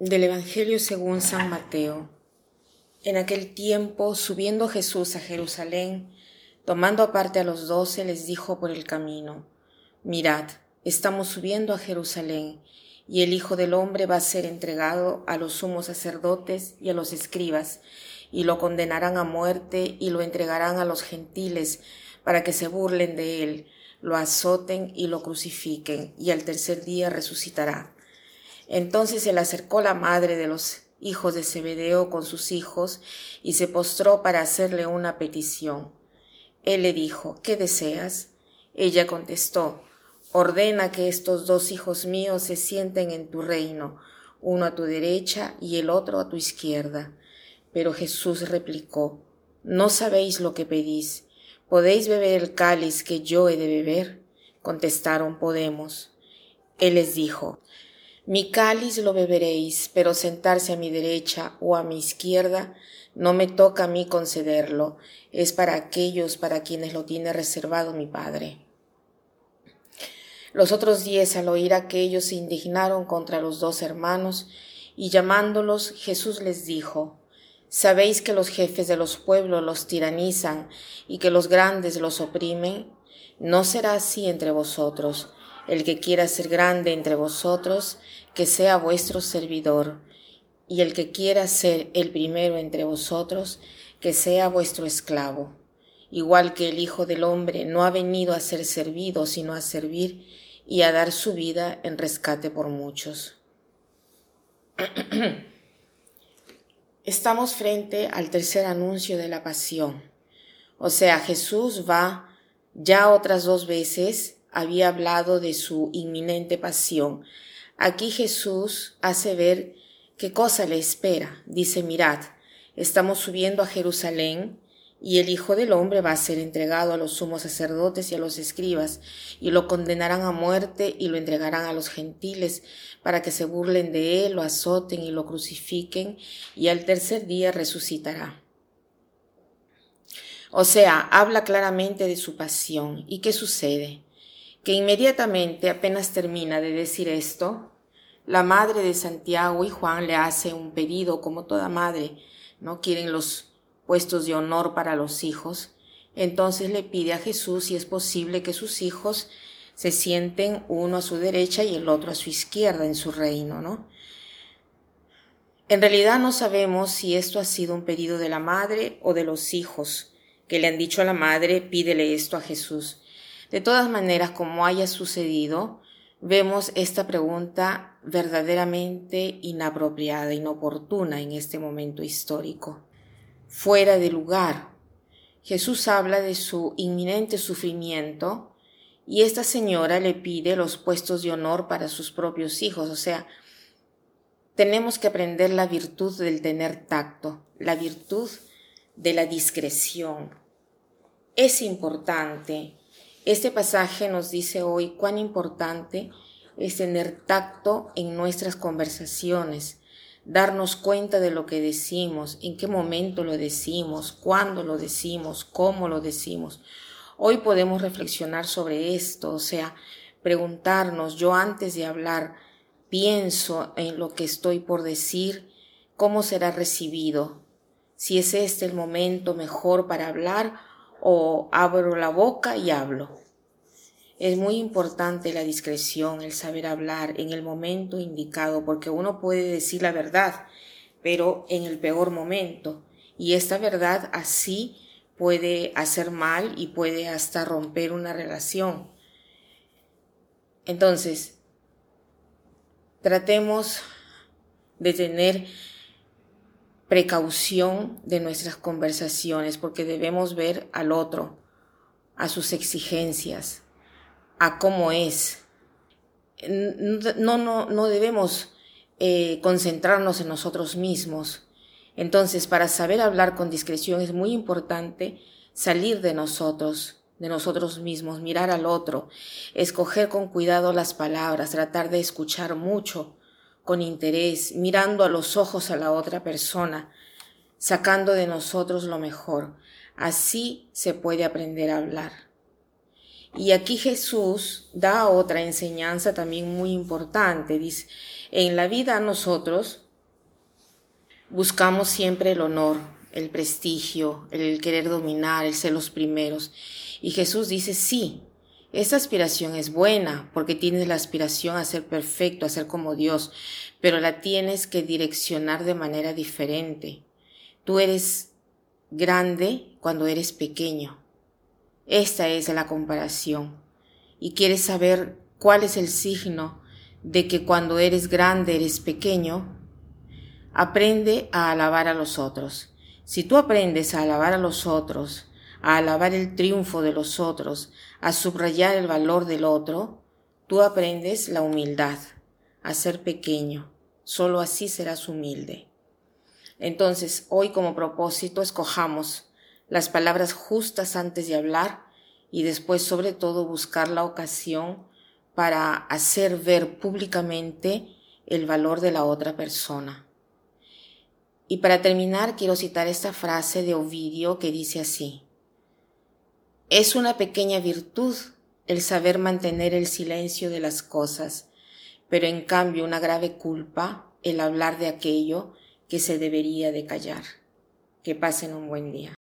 Del Evangelio según San Mateo. En aquel tiempo, subiendo Jesús a Jerusalén, tomando aparte a los doce, les dijo por el camino, Mirad, estamos subiendo a Jerusalén, y el Hijo del Hombre va a ser entregado a los sumos sacerdotes y a los escribas, y lo condenarán a muerte y lo entregarán a los gentiles, para que se burlen de él, lo azoten y lo crucifiquen, y al tercer día resucitará. Entonces se le acercó la madre de los hijos de Zebedeo con sus hijos y se postró para hacerle una petición. Él le dijo, ¿qué deseas? Ella contestó, ordena que estos dos hijos míos se sienten en tu reino, uno a tu derecha y el otro a tu izquierda. Pero Jesús replicó, No sabéis lo que pedís. ¿Podéis beber el cáliz que yo he de beber? Contestaron, podemos. Él les dijo, mi cáliz lo beberéis, pero sentarse a mi derecha o a mi izquierda no me toca a mí concederlo, es para aquellos para quienes lo tiene reservado mi Padre. Los otros diez al oír aquello se indignaron contra los dos hermanos, y llamándolos Jesús les dijo, ¿Sabéis que los jefes de los pueblos los tiranizan y que los grandes los oprimen? No será así entre vosotros el que quiera ser grande entre vosotros, que sea vuestro servidor, y el que quiera ser el primero entre vosotros, que sea vuestro esclavo. Igual que el Hijo del Hombre no ha venido a ser servido, sino a servir y a dar su vida en rescate por muchos. Estamos frente al tercer anuncio de la pasión. O sea, Jesús va ya otras dos veces había hablado de su inminente pasión. Aquí Jesús hace ver qué cosa le espera. Dice, mirad, estamos subiendo a Jerusalén y el Hijo del Hombre va a ser entregado a los sumos sacerdotes y a los escribas, y lo condenarán a muerte y lo entregarán a los gentiles, para que se burlen de él, lo azoten y lo crucifiquen, y al tercer día resucitará. O sea, habla claramente de su pasión. ¿Y qué sucede? Que inmediatamente apenas termina de decir esto, la madre de Santiago y Juan le hace un pedido, como toda madre, ¿no? Quieren los puestos de honor para los hijos. Entonces le pide a Jesús si es posible que sus hijos se sienten uno a su derecha y el otro a su izquierda en su reino, ¿no? En realidad no sabemos si esto ha sido un pedido de la madre o de los hijos, que le han dicho a la madre, pídele esto a Jesús. De todas maneras, como haya sucedido, vemos esta pregunta verdaderamente inapropiada, inoportuna en este momento histórico, fuera de lugar. Jesús habla de su inminente sufrimiento y esta señora le pide los puestos de honor para sus propios hijos, o sea, tenemos que aprender la virtud del tener tacto, la virtud de la discreción. Es importante este pasaje nos dice hoy cuán importante es tener tacto en nuestras conversaciones, darnos cuenta de lo que decimos, en qué momento lo decimos, cuándo lo decimos, cómo lo decimos. Hoy podemos reflexionar sobre esto, o sea, preguntarnos, yo antes de hablar, pienso en lo que estoy por decir, cómo será recibido, si es este el momento mejor para hablar o abro la boca y hablo. Es muy importante la discreción, el saber hablar en el momento indicado, porque uno puede decir la verdad, pero en el peor momento. Y esta verdad así puede hacer mal y puede hasta romper una relación. Entonces, tratemos de tener precaución de nuestras conversaciones porque debemos ver al otro, a sus exigencias, a cómo es. No, no, no debemos eh, concentrarnos en nosotros mismos. Entonces, para saber hablar con discreción es muy importante salir de nosotros, de nosotros mismos, mirar al otro, escoger con cuidado las palabras, tratar de escuchar mucho, con interés, mirando a los ojos a la otra persona, sacando de nosotros lo mejor. Así se puede aprender a hablar. Y aquí Jesús da otra enseñanza también muy importante. Dice, en la vida nosotros Buscamos siempre el honor, el prestigio, el querer dominar, el ser los primeros. Y Jesús dice, sí, esta aspiración es buena porque tienes la aspiración a ser perfecto, a ser como Dios, pero la tienes que direccionar de manera diferente. Tú eres grande cuando eres pequeño. Esta es la comparación. Y quieres saber cuál es el signo de que cuando eres grande eres pequeño. Aprende a alabar a los otros. Si tú aprendes a alabar a los otros, a alabar el triunfo de los otros, a subrayar el valor del otro, tú aprendes la humildad, a ser pequeño. Solo así serás humilde. Entonces, hoy como propósito, escojamos las palabras justas antes de hablar y después, sobre todo, buscar la ocasión para hacer ver públicamente el valor de la otra persona. Y para terminar, quiero citar esta frase de Ovidio que dice así. Es una pequeña virtud el saber mantener el silencio de las cosas, pero en cambio una grave culpa el hablar de aquello que se debería de callar. Que pasen un buen día.